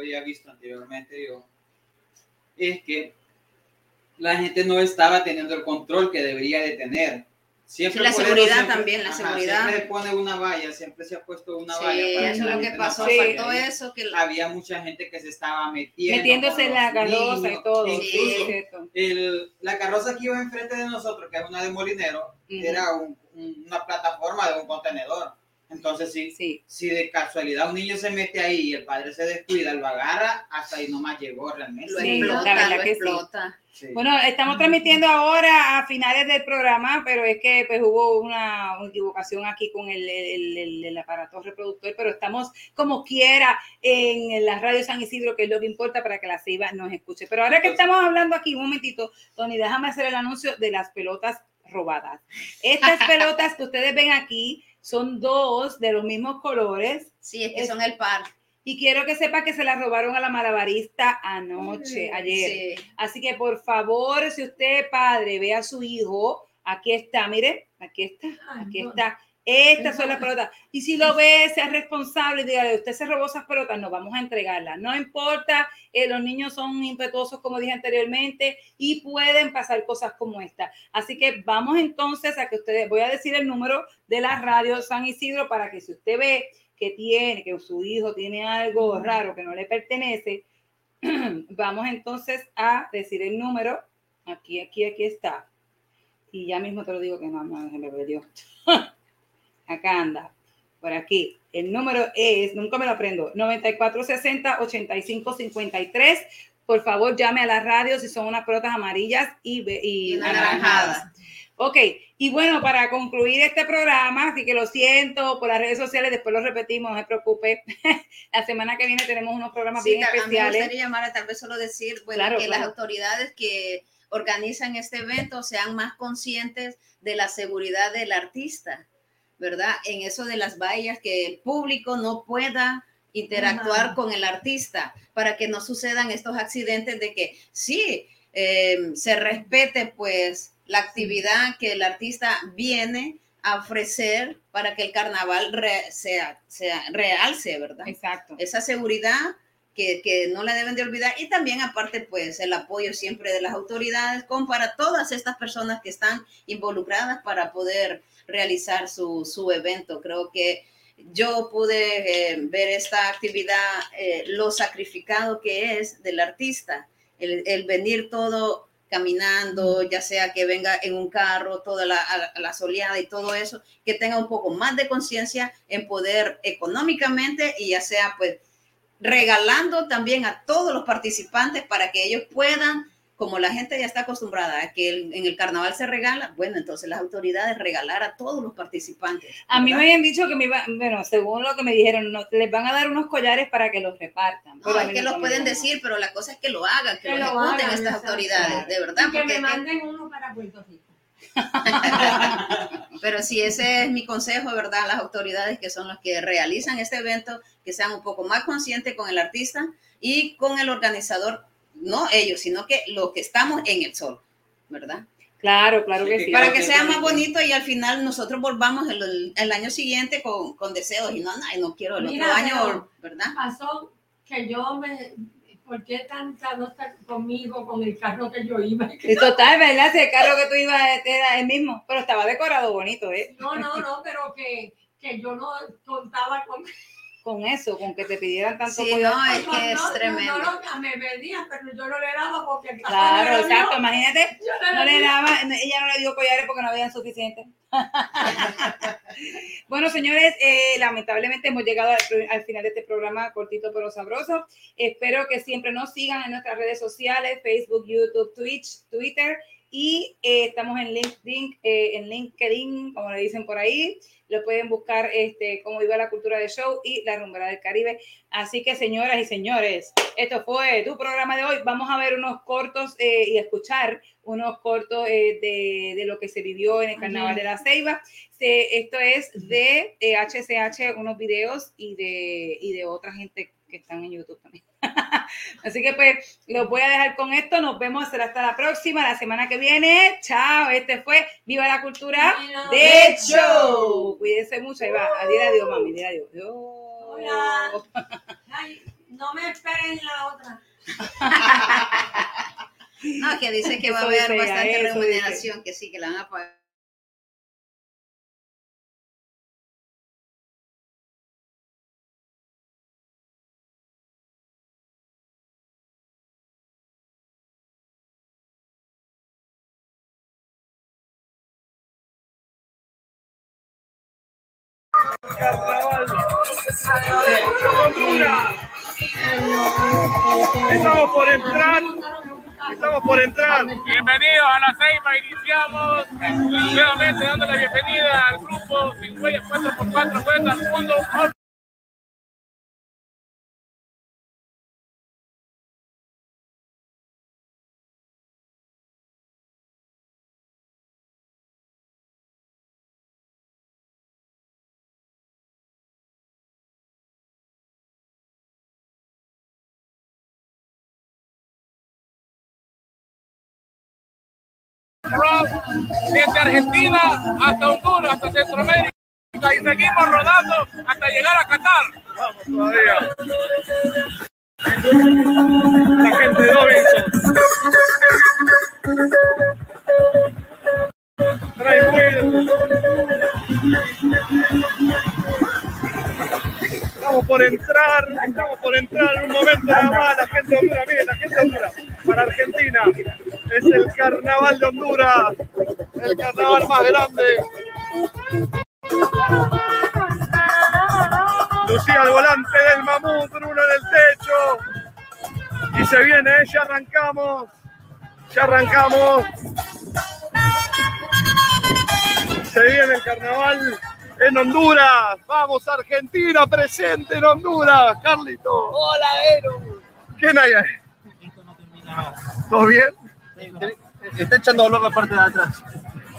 había visto anteriormente yo, es que la gente no estaba teniendo el control que debería de tener. Siempre la seguridad también, la seguridad. Siempre pone una valla, siempre se ha puesto una valla. Para eso es lo que pasó, faltó eso. Que Había mucha gente que se estaba metiendo. Metiéndose en la carroza y todo. Incluso el, la carroza que iba enfrente de nosotros, que es una de Molinero, era un, una plataforma de un contenedor. Entonces, sí, si de casualidad un niño se mete ahí y el padre se descuida, lo agarra, hasta ahí nomás llegó realmente. Lo explota, lo explota. Bueno, estamos transmitiendo ahora a finales del programa, pero es que pues hubo una, equivocación aquí con el, el, el, aparato reproductor, pero estamos como quiera en la radio San Isidro, que es lo que importa para que la ceiba nos escuche. Pero ahora que estamos hablando aquí, un momentito, Tony, déjame hacer el anuncio de las pelotas robadas. Estas pelotas que ustedes ven aquí son dos de los mismos colores. Sí, es que son el par. Y quiero que sepa que se la robaron a la malabarista anoche, ayer. Así que por favor, si usted padre ve a su hijo, aquí está, mire, aquí está, aquí está. Estas son las pelotas. Y si lo ve, sea responsable, dígale, usted se robó esas pelotas, no vamos a entregarlas. No importa, eh, los niños son impetuosos, como dije anteriormente, y pueden pasar cosas como esta. Así que vamos entonces a que ustedes, voy a decir el número de la radio San Isidro para que si usted ve que tiene, que su hijo tiene algo raro que no le pertenece, vamos entonces a decir el número. Aquí, aquí, aquí está. Y ya mismo te lo digo que no, no se me perdió. acá anda, por aquí. El número es, nunca me lo aprendo, 9460-8553. Por favor, llame a la radio si son unas pelotas amarillas y, y, anaranjadas. Ok, y bueno, para concluir este programa, así que lo siento por las redes sociales, después lo repetimos, no se preocupe. la semana que viene tenemos unos programas bien especiales. A mí me gustaría llamar tal vez solo decir, bueno, que las autoridades que organizan este evento sean más conscientes de la seguridad del artista ¿verdad? En eso de las vallas, que el público no pueda interactuar con el artista para que no sucedan estos accidentes de que sí, em, se respete pues la actividad que el artista viene a ofrecer para que el carnaval sea, sea realce, ¿verdad? Exacto. Esa seguridad que, que, no le deben de olvidar y también aparte pues el apoyo siempre de las autoridades con para todas estas personas que están involucradas para poder realizar su, su evento. Creo que yo pude eh, ver esta actividad, eh, lo sacrificado que es del artista, el, el, venir todo caminando, ya sea que venga en un carro, toda la, la soleada y todo eso, que tenga un poco más de conciencia en poder económicamente y ya sea pues regalando también a todos los participantes para que ellos puedan como la gente ya está acostumbrada a que en el carnaval se regala, bueno, entonces las autoridades regalar a todos los participantes. A mí me habían dicho que me iba, bueno, según lo que me dijeron, no, les van a dar unos collares para que los repartan. No, es que los pueden decir, pero la cosa es que lo hagan, que, lo ejecuten estas autoridades, de verdad. que me manden uno para Puerto Rico. Pero sí, ese es mi consejo, ¿verdad? Las autoridades que son los que realizan este evento, que sean un poco más conscientes con el artista y con el organizador no ellos, sino que los que estamos en el sol, ¿verdad? Claro, claro que sí. Para que sea más bonito y al final nosotros volvamos el, año siguiente con, deseos y no, no, no quiero el otro año, ¿verdad? Pasó que yo me, ¿por qué tanta no está conmigo con el carro que yo iba? Y total, ¿verdad? Si el carro que tú ibas era el mismo, pero estaba decorado bonito, ¿eh? No, no, no, pero que, que yo no contaba con con eso, con que te pidieran tanto sí, No, es que es tremendo. No, no, me pedían, pero yo no le daba porque Claro, exacto, imagínate, no le daba, ella no le dio collares porque no había suficiente. bueno, señores, eh, lamentablemente hemos llegado al, final de este programa cortito pero sabroso. Espero que siempre nos sigan en nuestras redes sociales, Facebook, YouTube, Twitch, Twitter y eh, estamos en LinkedIn, eh, en LinkedIn, como le dicen por ahí. Lo pueden buscar este, como iba la cultura de show y la rumbera del Caribe. Así que, señoras y señores, esto fue tu programa de hoy. Vamos a ver unos cortos eh, y escuchar unos cortos de, de, lo que se vivió en el Carnaval de la Ceiba. esto es de HCH, unos videos y de, y de otra gente que están en YouTube también. Así que pues los voy a dejar con esto. Nos vemos hasta la próxima, la semana que viene. Chao. Este fue Viva la Cultura de Show. Cuídense mucho. Ahí va. Adiós, adiós, mami. Adiós. Hola. no me esperen la otra. no, que dice que va a haber bastante remuneración, que sí, que la van a pagar. Estamos por entrar. Estamos por entrar. Bienvenidos a la Ceiba. Iniciamos nuevamente dando la bienvenida al grupo 4x4 Vueltas al Desde Argentina hasta Honduras, hasta Centroamérica y seguimos rodando hasta llegar a Qatar. Vamos todavía. La gente de Robinson. Trae. Estamos por entrar, estamos por entrar en un momento nada más. La gente de Honduras, miren, la gente de para Argentina. Es el carnaval de Honduras, el carnaval más grande. Lucía al volante del mamut, Bruno en el techo. Y se viene, ¿eh? ya arrancamos. Ya arrancamos. Se viene el carnaval en Honduras. Vamos, Argentina presente en Honduras. Carlito. Hola, Ero. ¿Quién hay ahí? ¿Todo bien? Está echando dolor la parte de atrás.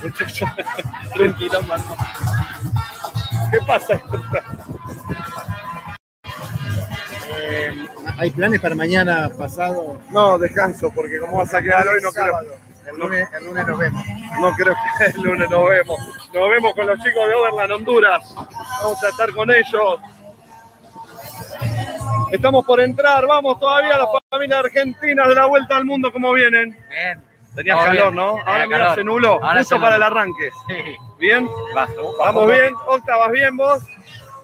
Tranquilo, mano. ¿Qué pasa? Eh, ¿Hay planes para mañana pasado? No, descanso, porque como vas a quedar hoy no creo. El lunes, el lunes nos vemos. No creo que el lunes nos vemos. Nos vemos con los chicos de Overland, Honduras. Vamos a estar con ellos. Estamos por entrar, vamos todavía las familias argentinas de la vuelta al mundo, ¿cómo vienen? Bien. Tenías calor, ¿no? Ahora mira, se nubló, justo para el arranque. Sí. ¿Bien? Bajo, ¿Vamos bien? Octa, ¿vas bien vos?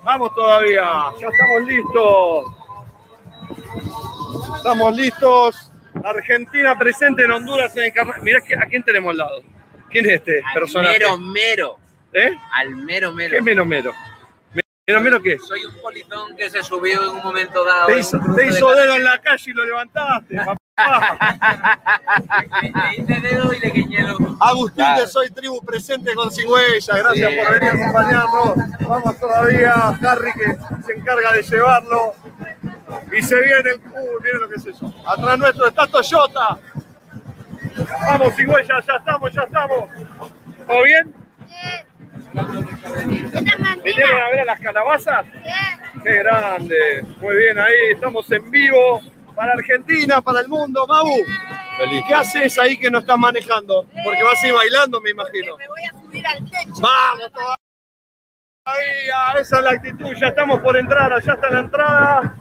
Vamos todavía, ya estamos listos. Estamos listos. Argentina presente en Honduras en el carnaval. Mirá a quién tenemos al lado. ¿Quién es este Al personaje? mero mero. ¿Eh? Al mero mero. ¿Qué es mero mero? ¿Mero mero qué? Soy un polizón que se subió en un momento dado. Te hizo, te de dedo en la calle y lo levantaste, papá. Le hice dedo y le guiñé el ojo. Agustín de Soy Tribu presente con Cigüeya. Gracias Sí. por venir a acompañarnos. Vamos todavía. Harry que se encarga de llevarlo. Y se viene el. Uh, miren lo que es eso. Atrás nuestro está Toyota. Vamos, Cigüeya, ya estamos, ya estamos. ¿Todo bien? ¿Vinieron a ver a las calabazas? Qué grande. Muy bien, ahí estamos en vivo para Argentina, para el mundo. Mau, ¿qué haces ahí que no estás manejando? Porque vas a ir bailando, me imagino. Me voy a subir al techo. Vamos todavía. Esa es la actitud. Ya estamos por entrar. Allá está la entrada.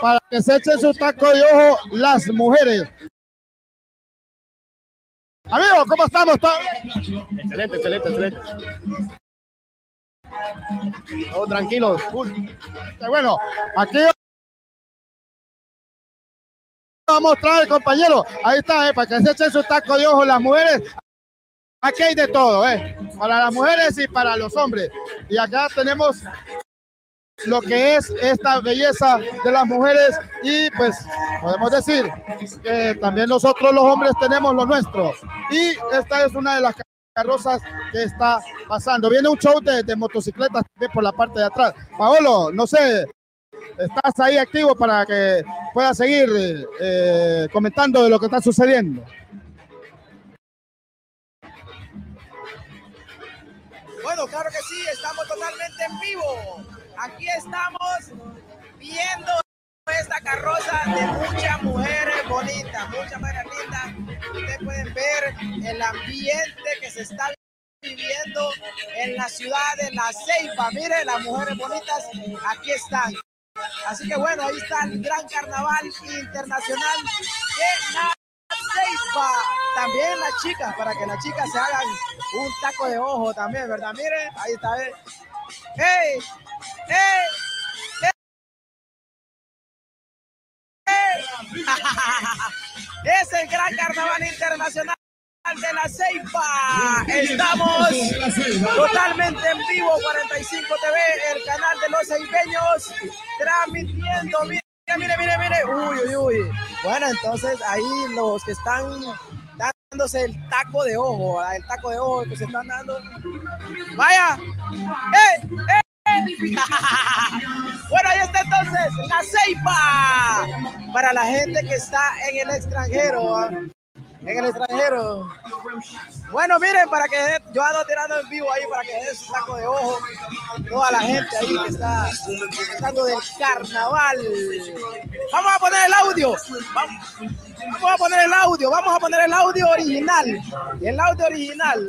Para que se echen su taco de ojo las mujeres. Amigos, ¿cómo estamos? ¿Todo? Excelente, excelente, excelente. Todos tranquilos. Cool. Qué Bueno, aquí vamos a mostrar, compañero. Ahí está, eh, para que se echen su taco de ojo las mujeres. Aquí hay de todo, eh, para las mujeres y para los hombres. Y acá tenemos lo que es esta belleza de las mujeres y pues podemos decir que también nosotros los hombres tenemos lo nuestro. Y esta es una de las carrozas que está pasando. Viene un show de, de motocicletas por la parte de atrás. Paolo, no sé, estás ahí activo para que puedas seguir eh, comentando de lo que está sucediendo. Bueno, claro que sí, estamos totalmente en vivo. Aquí estamos viendo esta carroza de muchas mujeres bonitas, muchas mujeres lindas. Ustedes pueden ver el ambiente que se está viviendo en la ciudad de La Ceiba. Miren, las mujeres bonitas aquí están. Así que bueno, ahí está el gran carnaval internacional de La Ceiba. También las chicas, para que las chicas se hagan un taco de ojo también, ¿verdad? Miren, ahí está. ¡Hey! Es el gran carnaval internacional de la Ceiba. Estamos totalmente en vivo, 45 TV, el canal de los ceibeños, transmitiendo. Mire, mire, mire, mire. Uy, uy, uy. Bueno, entonces ahí los que están dándose el taco de ojo, el taco de ojo que se están dando. Vaya. ¡Eh! ¡Eh! bueno, ahí está entonces la Ceiba para la gente que está en el extranjero. ¿ah? En el extranjero. Bueno, miren, para que yo ando tirando en vivo ahí para que dé su saco de ojo. Toda la gente ahí que está disfrutando del carnaval. Vamos a poner el audio. Vamos a poner el audio. Vamos a poner el audio original. El audio original.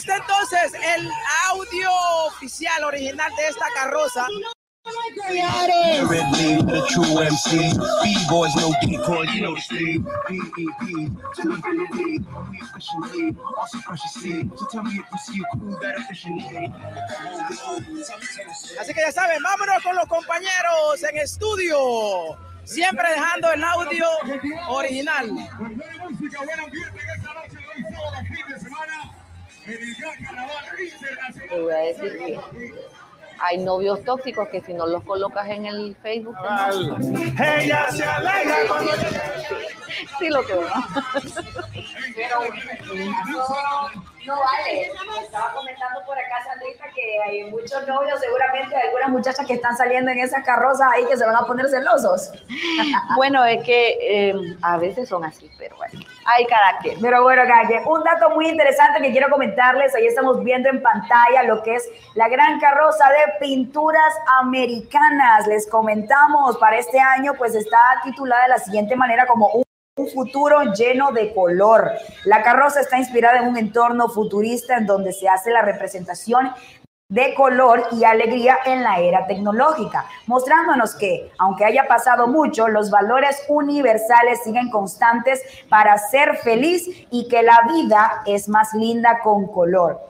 está entonces el audio oficial original de esta carroza. Así que ya saben, vámonos con los compañeros en estudio, siempre dejando el audio original. Te voy a decir que hay novios tóxicos que si no los colocas en el Facebook. Ella se alegra cuando Sí, lo que veo. No vale. Estaba comentando por acá, Sandrita, que hay muchos novios, seguramente algunas muchachas que están saliendo en esas carrozas ahí que se van a poner celosos. bueno, es que eh, a veces son así, pero bueno, hay carácter. Pero bueno, calle, un dato muy interesante que quiero comentarles. Ahí estamos viendo en pantalla lo que es la gran carroza de pinturas americanas. Les comentamos, para este año, pues está titulada de la siguiente manera como un un futuro lleno de color. La carroza está inspirada en un entorno futurista en donde se hace la representación de color y alegría en la era tecnológica, mostrándonos que, aunque haya pasado mucho, los valores universales siguen constantes para ser feliz y que la vida es más linda con color.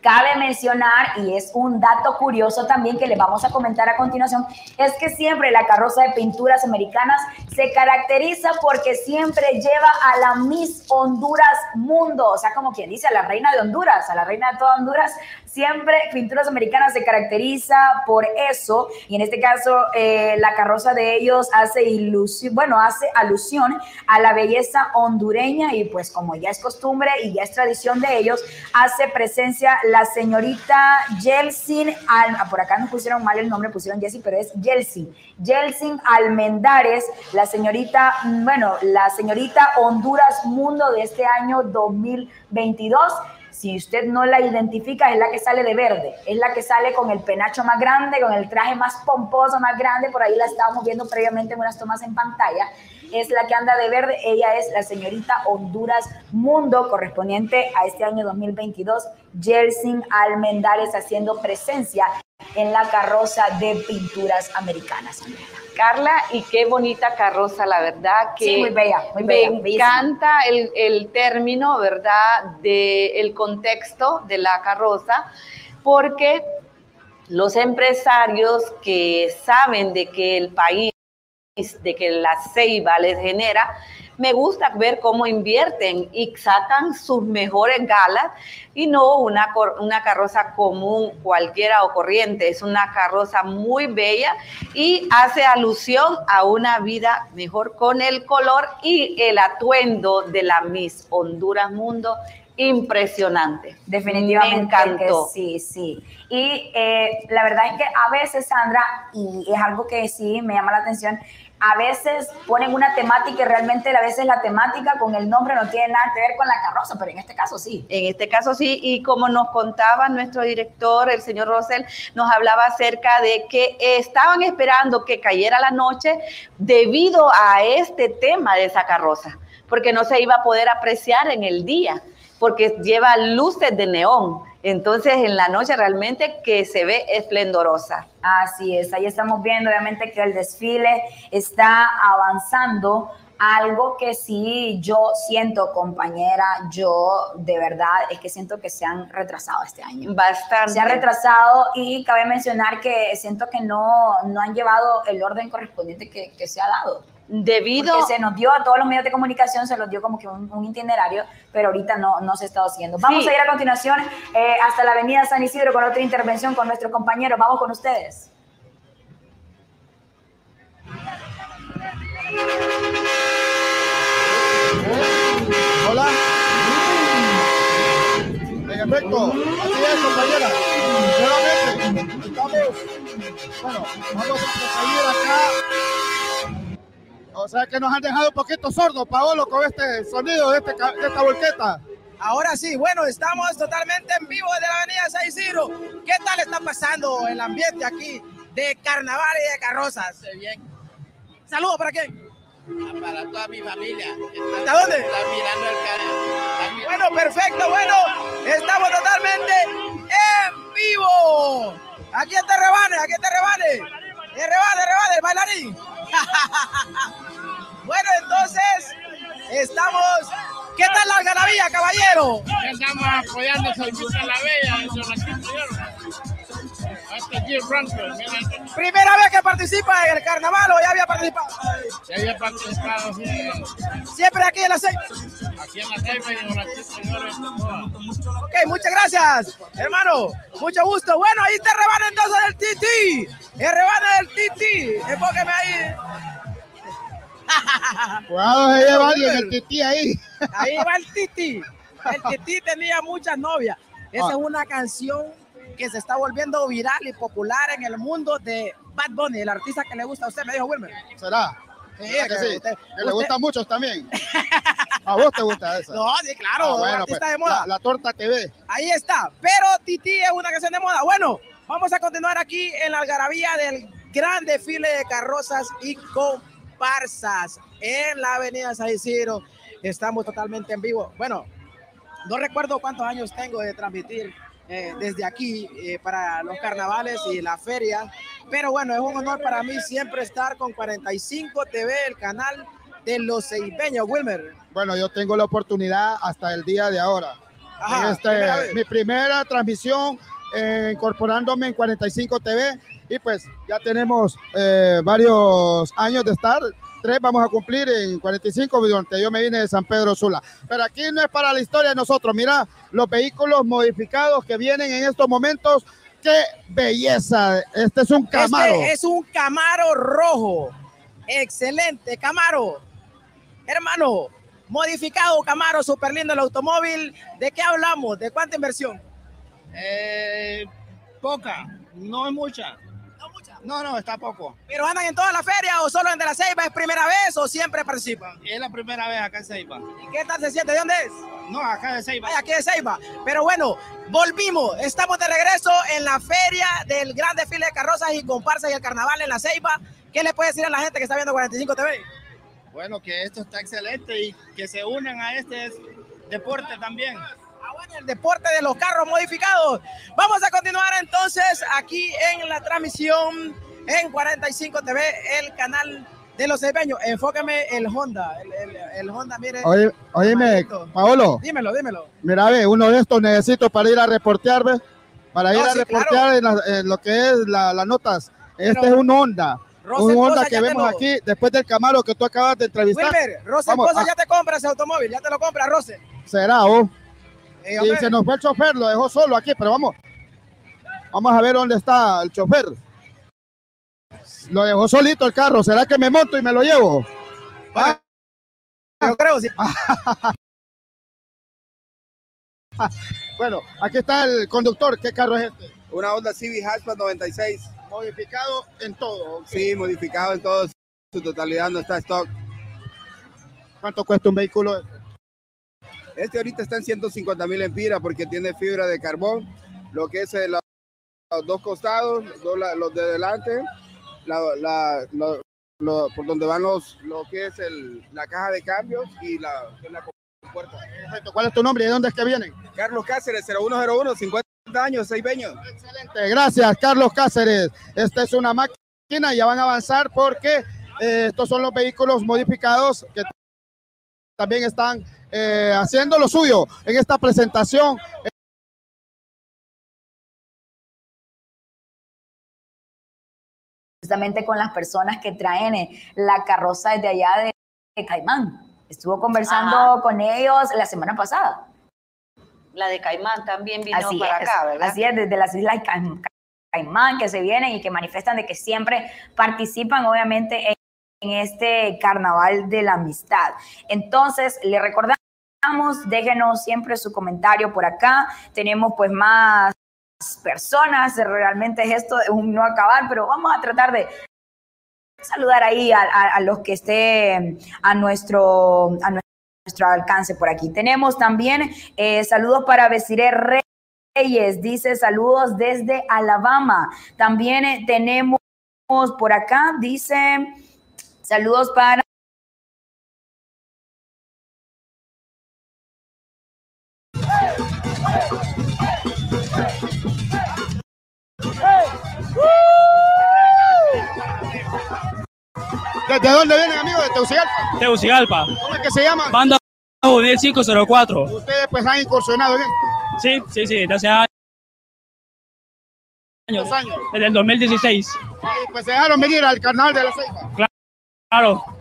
Cabe mencionar, y es un dato curioso también que le vamos a comentar a continuación, es que siempre la carroza de pinturas americanas se caracteriza porque siempre lleva a la Miss Honduras Mundo, o sea, como quien dice, a la reina de Honduras, a la reina de toda Honduras, siempre Pinturas Americanas se caracteriza por eso, y en este caso eh, la carroza de ellos hace ilusión, bueno, hace alusión a la belleza hondureña y pues como ya es costumbre y ya es tradición de ellos, hace presencia la señorita Yelsin, ah, por acá no pusieron mal el nombre, pusieron Jessie, pero es Yelsin, Yelsin Almendares, la señorita, mm, bueno, la señorita Honduras Mundo de este año 2022. Si usted no la identifica, es la que sale de verde, es la que sale con el penacho más grande, con el traje más pomposo, más grande, por ahí la estábamos viendo previamente en unas tomas en pantalla es la que anda de verde. Ella es la señorita Honduras Mundo, correspondiente a este año 2022. Jelsin Almendares haciendo presencia en la carroza de pinturas americanas. Carla, y qué bonita carroza, la verdad que muy bella, muy me encanta el, el, término, ¿verdad?, del el contexto de la carroza, porque los empresarios que saben de que el país, de que la ceiba les genera, me gusta ver cómo invierten y sacan sus mejores galas y no una, una carroza común cualquiera o corriente. Es una carroza muy bella y hace alusión a una vida mejor con el color y el atuendo de la Miss Honduras Mundo impresionante. Definitivamente. sí, sí. Y eh, la verdad es que a veces, Sandra, y es algo que sí me llama la atención, a veces ponen una temática y realmente a veces la temática con el nombre no tiene nada que ver con la carroza, pero en este caso sí. En este caso sí, y como nos contaba nuestro director, el señor Rosell, nos hablaba acerca de que estaban esperando que cayera la noche debido a este tema de esa carroza, porque no se iba a poder apreciar en el día, porque lleva luces de neón. Entonces en la noche realmente que se ve esplendorosa. Así es, ahí estamos viendo obviamente que el desfile está avanzando. Algo que sí yo siento, compañera, yo de verdad es que siento que se han retrasado este año. Bastante. Se han retrasado y cabe mencionar que siento que no, no han llevado el orden correspondiente que, que se ha dado debido Porque se nos dio a todos los medios de comunicación se los dio como que un, itinerario pero ahorita no, no se está haciendo. Vamos a ir a continuación eh, hasta la avenida San Isidro con otra intervención con nuestro compañero. Vamos con ustedes. Hola. En efecto así es compañera. Nuevamente estamos bueno vamos a seguir acá o sea que nos han dejado un poquito sordos, Paolo, con este sonido de, este, de esta volqueta. Ahora sí, bueno, estamos totalmente en vivo desde la avenida San Isidro. ¿Qué tal está pasando el ambiente aquí de carnaval y de carrozas? Bien. Saludos para quién? Para toda mi familia. ¿Hasta dónde? Está mirando el canal. Bueno, perfecto, bueno, estamos totalmente en vivo. Aquí está Rebane, aquí está Rebane. Rebane, Rebane, el bailarín. bueno, entonces estamos. ¿Qué tal la algarabía, caballero? Estamos apoyando a la Bella, en este ¿Primera vez que participa en el carnaval o ya había participado? Ya había participado, sí. ¿Siempre aquí en la Ceiba? Aquí en la Ceiba y en la señores. Ok, muchas gracias, hermano. Mucho gusto. Bueno, ahí te rebana entonces el Titi. El rebana del Titi. Enfóqueme ahí. Cuidado, se lleva alguien el Titi ahí. Ahí va el Titi. El Titi tenía muchas novias. Esa es ah. una canción que se está volviendo viral y popular en el mundo de Bad Bunny, el artista que le gusta a usted, me dijo Wilmer. ¿Será? Sí, que, sí. que le gusta a muchos también. ¿A vos te gusta esa? No, sí, claro, ah, bueno, artista pues, de moda. La, torta TV. Ahí está. Pero Titi es una canción de moda. Bueno, vamos a continuar aquí en la algarabía del gran desfile de carrozas y comparsas en la avenida San Isidro. Estamos totalmente en vivo. Bueno, no recuerdo cuántos años tengo de transmitir eh, desde aquí eh, para los carnavales y la feria. Pero bueno, es un honor para mí siempre estar con 45 TV, el canal de los seipeños, Wilmer. Bueno, yo tengo la oportunidad hasta el día de ahora. este, mi primera transmisión eh, incorporándome en 45 TV y pues ya tenemos varios años de estar tres vamos a cumplir en 45 donde yo me vine de San Pedro Sula. Pero aquí no es para la historia de nosotros. Mira los vehículos modificados que vienen en estos momentos. ¡Qué belleza! Este es un este Camaro. es un Camaro rojo. Excelente, Camaro. Hermano, modificado Camaro, súper lindo el automóvil. ¿De qué hablamos? ¿De cuánta inversión? Eh, poca, no es mucha. No, no, está poco. ¿Pero andan en toda la feria o solo en De la Ceiba? ¿Es primera vez o siempre participan? Es la primera vez acá en Ceiba. ¿Y qué tal se siente? ¿De dónde es? No, acá de Ceiba. Ay, aquí de Ceiba. Pero bueno, volvimos. Estamos de regreso en la feria del gran desfile de carrozas y comparsas y el carnaval en la Ceiba. ¿Qué le puede decir a la gente que está viendo 45 TV? Bueno, que esto está excelente y que se unan a este deporte también. Ah, bueno, el deporte de los carros modificados. Vamos a continuar entonces aquí en la transmisión en 45 TV, el canal de los cebeños. Enfócame el Honda. El, Honda, mire. Oye, oíme, Paolo. Dímelo, dímelo. Mira, ve, uno de estos necesito para ir a reportear, ¿ves? Para ir a reportear en, lo que es las notas. Este es un Honda. un Honda que vemos aquí después del Camaro que tú acabas de entrevistar. Wilmer, Rose Esposa ya te compra ese automóvil, ya te lo compra, Rose. Será, oh. Y se nos fue el chofer, lo dejó solo aquí, pero vamos. Vamos a ver dónde está el chofer. Lo dejó solito el carro. ¿Será que me monto y me lo llevo? Ah. Yo creo, sí. bueno, aquí está el conductor. ¿Qué carro es este? Una Honda Civic Hatchback 96. Modificado en todo. Sí, modificado en todo. Su totalidad no está stock. ¿Cuánto cuesta un vehículo este? Ahorita está en 150 mil empiras porque tiene fibra de carbón, lo que es los dos costados, los de delante la, por donde van los, lo que es el, la caja de cambios y la, puerta. ¿Cuál es tu nombre y de dónde es que vienen? Carlos Cáceres, 0101, 50 años, 6 peños. Excelente, gracias Carlos Cáceres. Esta es una máquina, ya van a avanzar porque eh, estos son los vehículos modificados que también están eh, haciendo lo suyo en esta presentación. justamente con las personas que traen eh, la carroza desde allá de Caimán. Estuvo conversando con ellos la semana pasada. La de Caimán también vino para acá, ¿verdad? Así es, desde las islas Caimán que se vienen y que manifiestan de que siempre participan, obviamente, en este carnaval de la amistad. Entonces, le recordamos, déjenos siempre su comentario por acá. Tenemos pues más personas, realmente es esto un no acabar, pero vamos a tratar de saludar ahí a, los que estén a nuestro, a nuestro alcance por aquí. Tenemos también eh, saludos para Besiré Reyes, dice saludos desde Alabama. También eh, tenemos por acá, dice saludos para ¿De dónde vienen, amigos? ¿De Teucigalpa? Teucigalpa. ¿Cómo es que se llama? Banda Juvenil 504. ¿Ustedes pues han incursionado bien? Sí, sí, sí, desde hace años. Desde el 2016. Y pues se dejaron venir al carnaval de la Ceiba. Claro,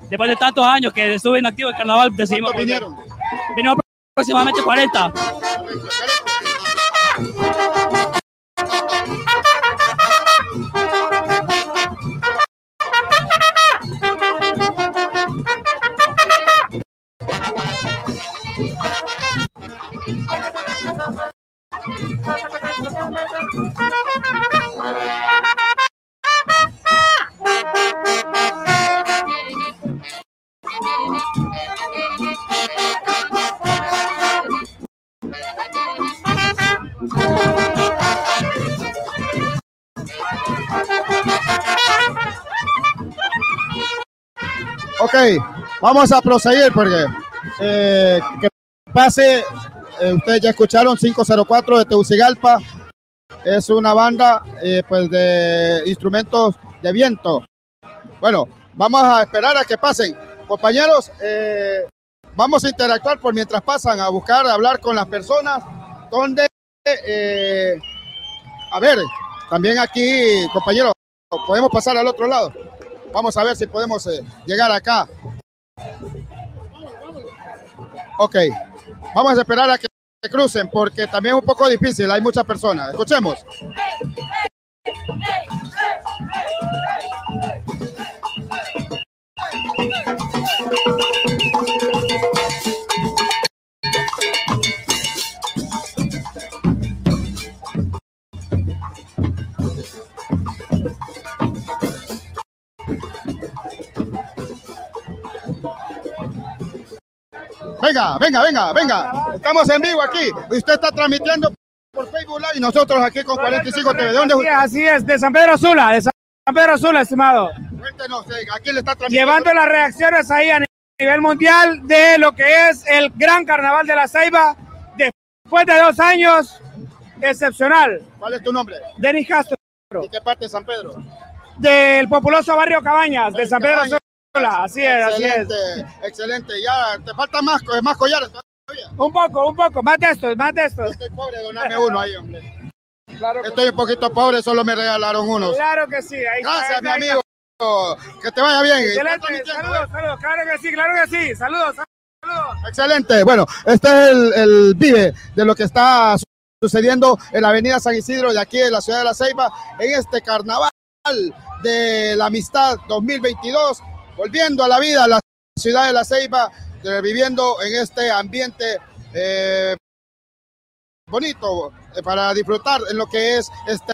después de tantos años que estuve inactivo el carnaval, decidimos. ¿Cuántos vinieron? Vinieron aproximadamente 40. Ok, vamos a proseguir porque eh, que pase, eh, ustedes ya escucharon 504 de Teucigalpa, es una banda eh, pues de instrumentos de viento. Bueno, vamos a esperar a que pasen. Compañeros, vamos a interactuar por mientras pasan a buscar, a hablar con las personas, donde, a ver, también aquí, compañeros, podemos pasar al otro lado. Vamos a ver si podemos eh, llegar acá. Ok, vamos a esperar a que crucen porque también es un poco difícil, hay muchas personas. Escuchemos. Venga, venga, venga, venga. Estamos en vivo aquí. Usted está transmitiendo por Facebook Live y nosotros aquí con 45 TV. ¿De dónde es Así es, de San Pedro Sula, de San Pedro Sula, estimado. Cuéntenos, eh, ¿a quién le está transmitiendo? Llevando las reacciones ahí a nivel mundial de lo que es el gran carnaval de la Ceiba de Después de dos años, excepcional. ¿Cuál es tu nombre? Denis Castro. ¿De qué parte de San Pedro? Del populoso barrio Cabañas, de San Pedro Sula. Así es, así es. Excelente, ya te falta más, más collares todavía. Un poco, un poco, más de estos, más de estos. Estoy pobre, doname uno ahí, hombre. Claro Estoy un poquito pobre, solo me regalaron unos. Claro que sí. Ahí Gracias, mi amigo. Que te vaya bien. Excelente. Saludos, saludos. Claro que sí, claro que sí. Saludos. saludos. Excelente. Bueno, este es el, el vive de lo que está sucediendo en la avenida San Isidro de aquí de la ciudad de La Ceiba en este carnaval de la amistad 2022, volviendo a la vida la ciudad de La Ceiba, viviendo en este ambiente eh, bonito eh, para disfrutar en lo que es este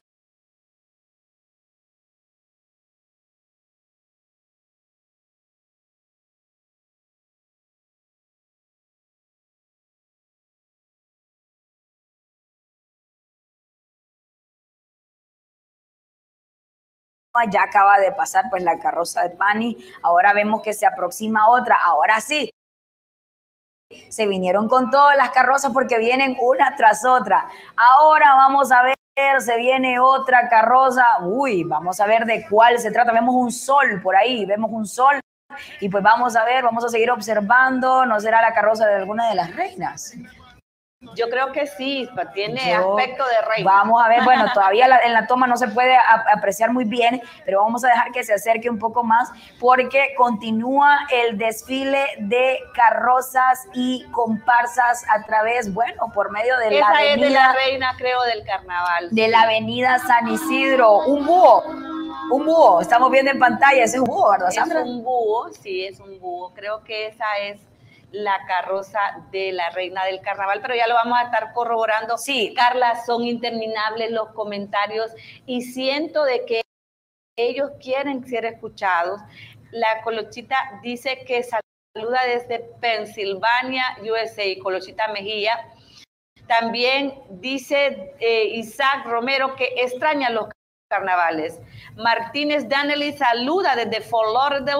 ya acaba de pasar pues la carroza de Pani, ahora vemos que se aproxima otra, ahora sí. Se vinieron con todas las carrozas porque vienen una tras otra. Ahora vamos a ver, se viene otra carroza. Uy, vamos a ver de cuál se trata. Vemos un sol por ahí, vemos un sol. Y pues vamos a ver, vamos a seguir observando. ¿No será la carroza de alguna de las reinas? Yo creo que sí, tiene aspecto de rey. Vamos a ver, bueno, todavía en la toma no se puede apreciar muy bien, pero vamos a dejar que se acerque un poco más porque continúa el desfile de carrozas y comparsas a través, bueno, por medio de la avenida. Es de la reina, creo, del carnaval. De la avenida San Isidro. Un búho. Un búho, estamos viendo en pantalla, ese es un búho, ¿verdad, Sandra? Es un búho, sí, es un búho. Creo que esa es la carroza de la reina del carnaval, pero ya lo vamos a estar corroborando. Sí, Carla, son interminables los comentarios y siento de que ellos quieren ser escuchados. La Colochita dice que saluda desde Pensilvania, USA, Colochita Mejía. También dice eh, Isaac Romero que extraña los carnavales. Martínez Danelli saluda desde Fort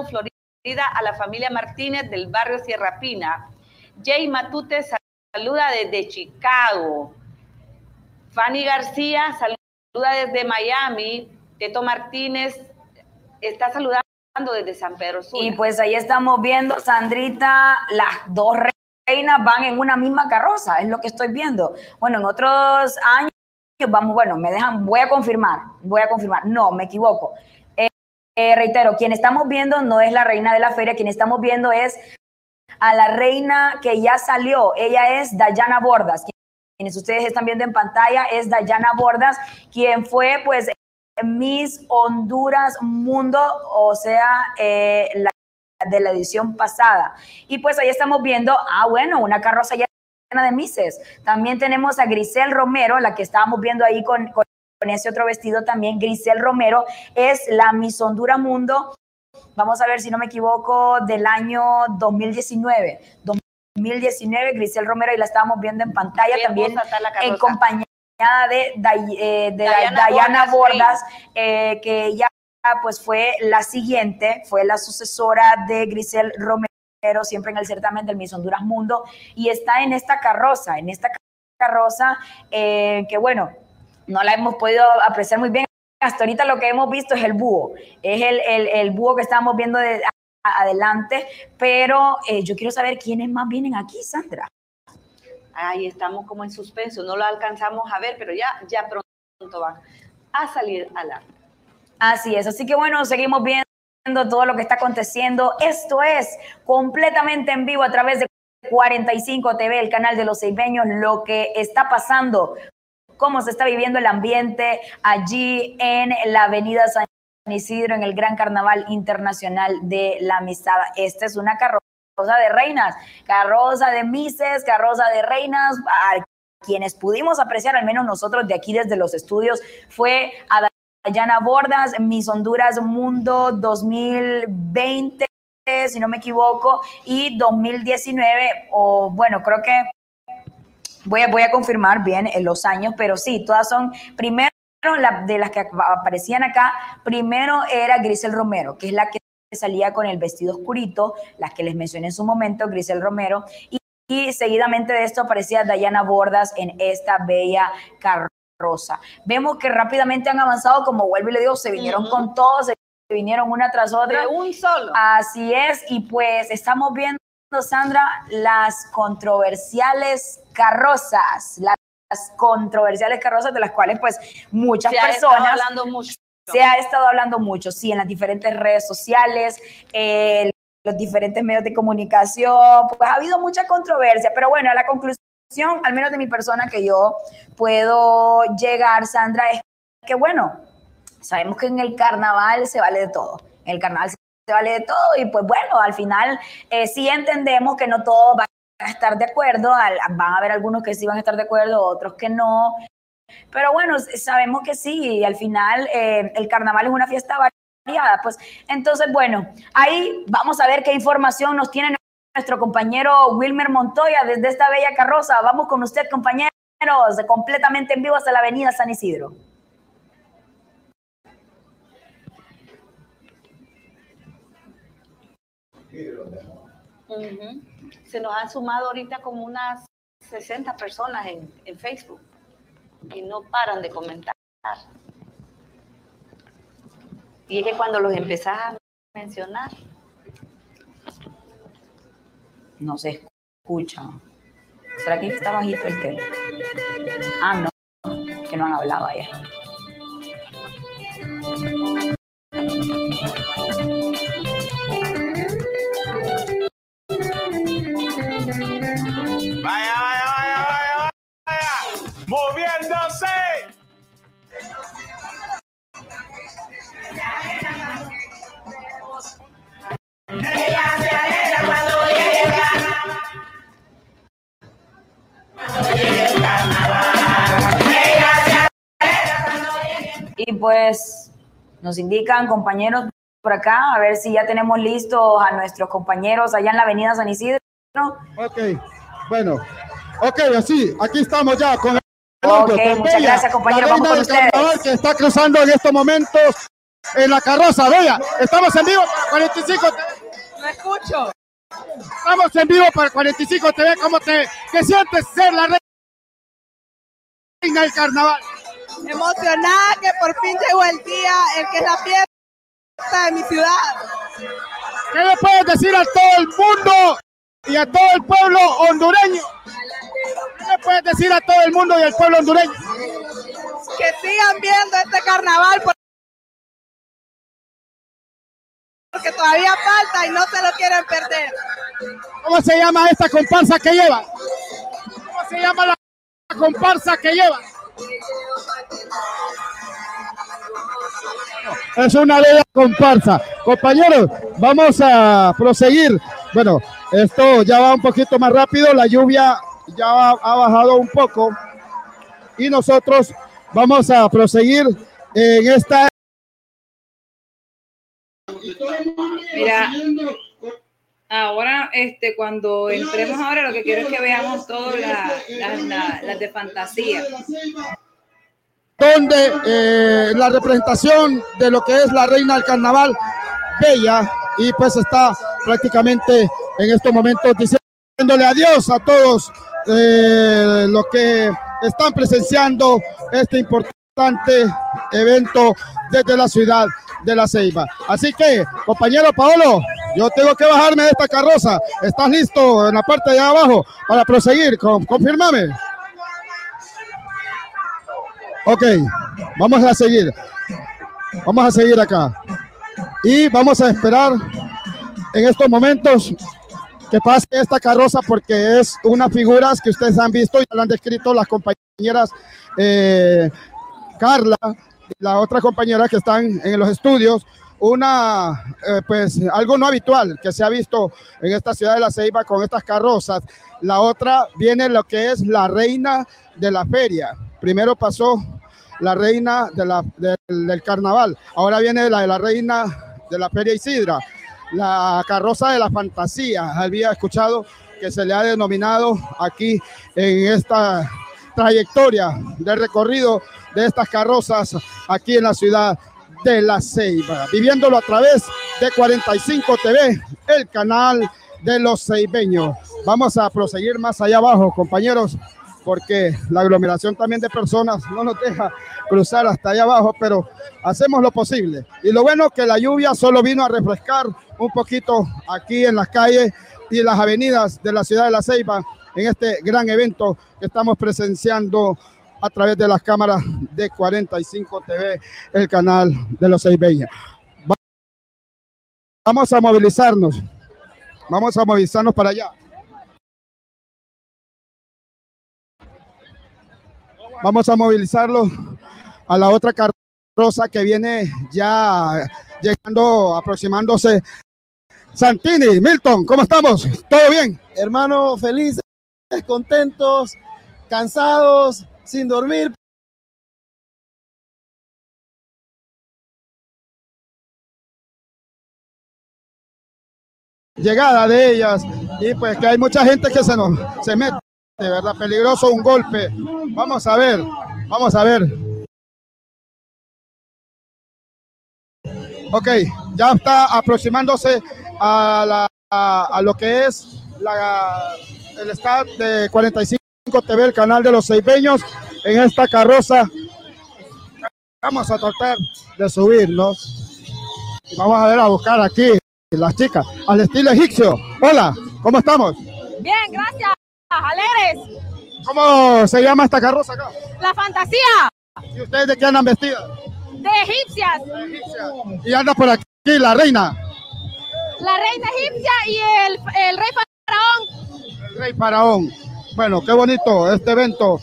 Florida a la familia Martínez del barrio Sierra Pina. Jay Matute saluda desde Chicago. Fanny García saluda desde Miami. Teto Martínez está saludando desde San Pedro Sur. Y pues ahí estamos viendo, Sandrita, las dos reinas van en una misma carroza, es lo que estoy viendo. Bueno, en otros años, vamos, bueno, me dejan, voy a confirmar, voy a confirmar, no, me equivoco. Eh, reitero, quien estamos viendo no es la reina de la feria, quien estamos viendo es a la reina que ya salió. Ella es Dayana Bordas. Quienes ustedes están viendo en pantalla es Dayana Bordas, quien fue pues Miss Honduras Mundo, o sea, eh, la de la edición pasada. Y pues ahí estamos viendo, ah, bueno, una carroza llena de Misses. También tenemos a Grisel Romero, la que estábamos viendo ahí con con ese otro vestido también, Grisel Romero, es la Miss Honduras Mundo, vamos a ver si no me equivoco, del año 2019. 2019, Grisel Romero, y la estábamos viendo en pantalla también en compañía de, eh, de Diana, Bordas, eh, que ella pues fue la siguiente, fue la sucesora de Grisel Romero, siempre en el certamen del Miss Honduras Mundo, y está en esta carroza, en esta carroza eh, que bueno, no la hemos podido apreciar muy bien. Hasta ahorita lo que hemos visto es el búho, es el, el, búho que estamos viendo de adelante, pero eh, yo quiero saber quiénes más vienen aquí, Sandra. Ahí estamos como en suspenso, no lo alcanzamos a ver, pero ya, ya pronto van a salir al la. Así es, así que bueno, seguimos viendo todo lo que está aconteciendo. Esto es completamente en vivo a través de 45 TV, el canal de los seibeños, lo que está pasando cómo se está viviendo el ambiente allí en la avenida San Isidro, en el Gran Carnaval Internacional de la Amistad. Esta es una carroza de reinas, carroza de mises, carroza de reinas. A quienes pudimos apreciar, al menos nosotros de aquí desde los estudios, fue a Bordas, Miss Honduras Mundo 2020 si no me equivoco, y 2019, o bueno, creo que Voy a, voy a confirmar bien en los años, pero sí, todas son, primero de las que aparecían acá, primero era Grisel Romero, que es la que salía con el vestido oscurito, las que les mencioné en su momento, Grisel Romero, y y seguidamente de esto aparecía Dayana Bordas en esta bella carroza. Vemos que rápidamente han avanzado, como vuelvo y le digo, se vinieron con todos, se vinieron una tras otra. De un solo. Así es, y pues estamos viendo, Sandra, las controversiales carrozas, las controversiales carrozas de las cuales pues muchas se personas... Ha hablando mucho. Se ha estado hablando mucho, sí, en las diferentes redes sociales, eh, los diferentes medios de comunicación, pues ha habido mucha controversia, pero bueno, a la conclusión, al menos de mi persona que yo puedo llegar, Sandra, es que bueno, sabemos que en el carnaval se vale de todo, en el carnaval se vale de todo y pues bueno, al final eh, sí entendemos que no todos van a estar de acuerdo, van a haber algunos que sí van a estar de acuerdo, otros que no, pero bueno, sabemos que sí, al final eh, el carnaval es una fiesta pues entonces, bueno, ahí vamos a ver qué información nos tiene nuestro compañero Wilmer Montoya desde esta bella carroza. Vamos con usted, compañeros, completamente en vivo hasta la avenida San Isidro. Se nos han sumado ahorita como unas 60 personas en, en Facebook y no paran de comentar. Y es que cuando los empezás a mencionar, no se escucha. ¿Será que está bajito el tele? Ah, no, que no han hablado allá. Y pues nos indican compañeros por acá, a ver si ya tenemos listos a nuestros compañeros allá en la avenida San Isidro. Ok, bueno, ok, así, aquí estamos ya con el Ok, muchas gracias compañeros, vamos con ustedes. que está cruzando en estos momentos en la carroza, vea, estamos en vivo para 45 Escucho. Estamos en vivo para 45 TV, ¿cómo te sientes ser la reina del carnaval? Emocionada que por fin llegó el día, el que es la fiesta de mi ciudad. ¿Qué le puedes decir a todo el mundo y a todo el pueblo hondureño? ¿Qué le puedes decir a todo el mundo y al pueblo hondureño? Que sigan viendo este carnaval porque todavía falta y no se lo quieren perder. ¿Cómo se llama esta comparsa que lleva? ¿Cómo se llama la comparsa que lleva? Es una bella comparsa. Compañeros, vamos a proseguir. Bueno, esto ya va un poquito más rápido. La lluvia ya ha bajado un poco. Y nosotros vamos a proseguir en esta Mira, ahora, este, cuando entremos ahora, lo que quiero es que veamos todas las de fantasía. Donde eh, la representación de lo que es la reina del carnaval, bella, y pues está prácticamente en estos momentos diciéndole adiós a todos eh, los que están presenciando este importante evento desde la ciudad de la Ceiba. Así que, compañero Paolo, yo tengo que bajarme de esta carroza. ¿Estás listo en la parte de abajo para proseguir? confírmame. Ok, vamos a seguir. Vamos a seguir acá. Y vamos a esperar en estos momentos que pase esta carroza porque es unas figuras que ustedes han visto y lo han descrito las compañeras eh, Carla, la otra compañera que están en los estudios, una, eh, pues algo no habitual que se ha visto en esta ciudad de La Ceiba con estas carrozas. La otra viene lo que es la reina de la feria. Primero pasó la reina del carnaval, ahora viene la de la reina de la feria Isidra, la carroza de la fantasía. Había escuchado que se le ha denominado aquí en esta trayectoria de recorrido de estas carrozas aquí en la ciudad de La Ceiba, viviéndolo a través de 45 TV, el canal de los Seibeños. Vamos a proseguir más allá abajo, compañeros, porque la aglomeración también de personas no nos deja cruzar hasta allá abajo, pero hacemos lo posible. Y lo bueno es que la lluvia solo vino a refrescar un poquito aquí en las calles y las avenidas de la ciudad de La Ceiba en este gran evento que estamos presenciando a través de las cámaras de 45 TV, el canal de los Ceibeños. Vamos a movilizarnos. Vamos a movilizarnos para allá. Vamos a movilizarlo a la otra carroza que viene ya llegando, aproximándose. Santini, Milton, ¿cómo estamos? ¿Todo bien? Hermano, felices, contentos, cansados, sin dormir. Llegada de ellas y pues que hay mucha gente que se nos se mete verdad peligroso un golpe. Vamos a ver, vamos a ver. Ok, ya está aproximándose a, la, a, lo que es la, el estado de 45 TV, el canal de los seipeños, en esta carroza. Vamos a tratar de subirnos. Vamos a ver a buscar aquí las chicas al estilo egipcio. Hola, ¿cómo estamos? Bien, gracias alegres. ¿Cómo se llama esta carroza acá? La fantasía. ¿Y ustedes de qué andan vestidas? De egipcias. Y anda por aquí la reina. La reina egipcia y el, el rey faraón. Rey faraón. Bueno, qué bonito este evento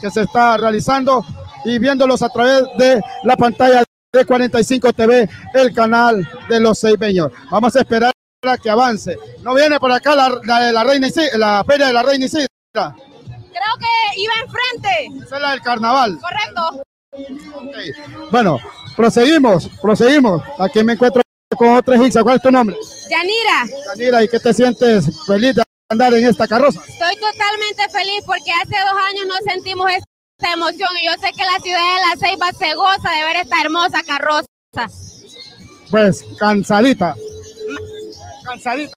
que se está realizando y viéndolos a través de la pantalla de 45 TV, el canal de los seibeños. Vamos a esperar que avance. ¿No viene por acá la, la, reina la feria de la reina Isidra? Creo que iba enfrente. Esa es la del carnaval. Correcto. Bueno, proseguimos, proseguimos. Aquí me encuentro con otra hija. ¿Cuál es tu nombre? Yanira. Yanira, ¿y qué te sientes feliz de andar en esta carroza? Estoy totalmente feliz porque hace dos años no sentimos esta emoción y yo sé que la ciudad de La Ceiba se goza de ver esta hermosa carroza. Pues cansadita cansadita.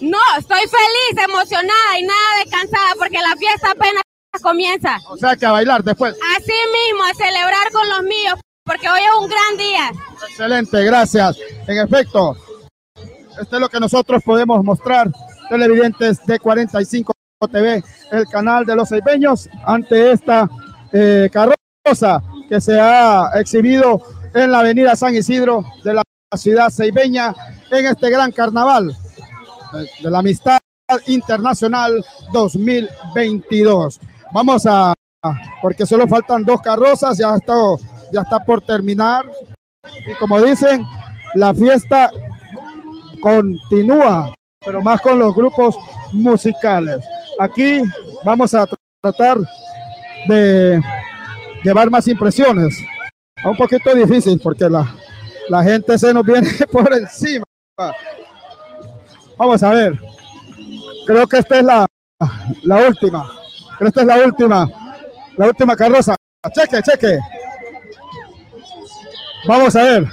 No, estoy feliz, emocionada y nada de cansada porque la fiesta apenas comienza. O sea que a bailar después. Así mismo, a celebrar con los míos porque hoy es un gran día. Excelente, gracias. En efecto, esto es lo que nosotros podemos mostrar, televidentes de 45 TV, el canal de los ceibeños, ante esta eh, carroza que se ha exhibido en la avenida San Isidro de la ciudad ceibeña en este gran carnaval de la amistad internacional 2022. Vamos a, porque solo faltan dos carrozas, ya está, ya está por terminar. Y como dicen, la fiesta continúa, pero más con los grupos musicales. Aquí vamos a tratar de llevar más impresiones. Un poquito difícil porque la, la gente se nos viene por encima. Vamos a ver. Creo que esta es la, la última. Creo que esta es la última. La última carroza. Cheque, cheque. Vamos a ver.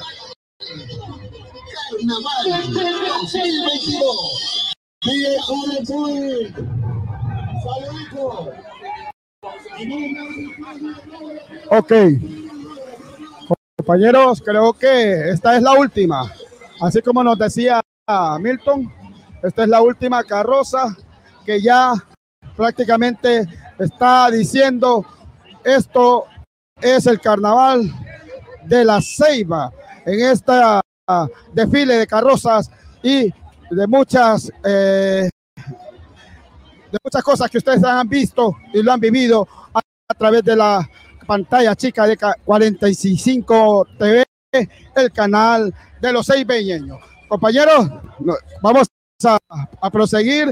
Ok. Compañeros, creo que esta es la última. Así como nos decía Milton, esta es la última carroza que ya prácticamente está diciendo esto es el carnaval de la Ceiba en este desfile de carrozas y de muchas eh, de muchas cosas que ustedes han visto y lo han vivido a, través de la pantalla chica de 45 TV, el canal de los seis beñeños. Compañeros, vamos a, a proseguir.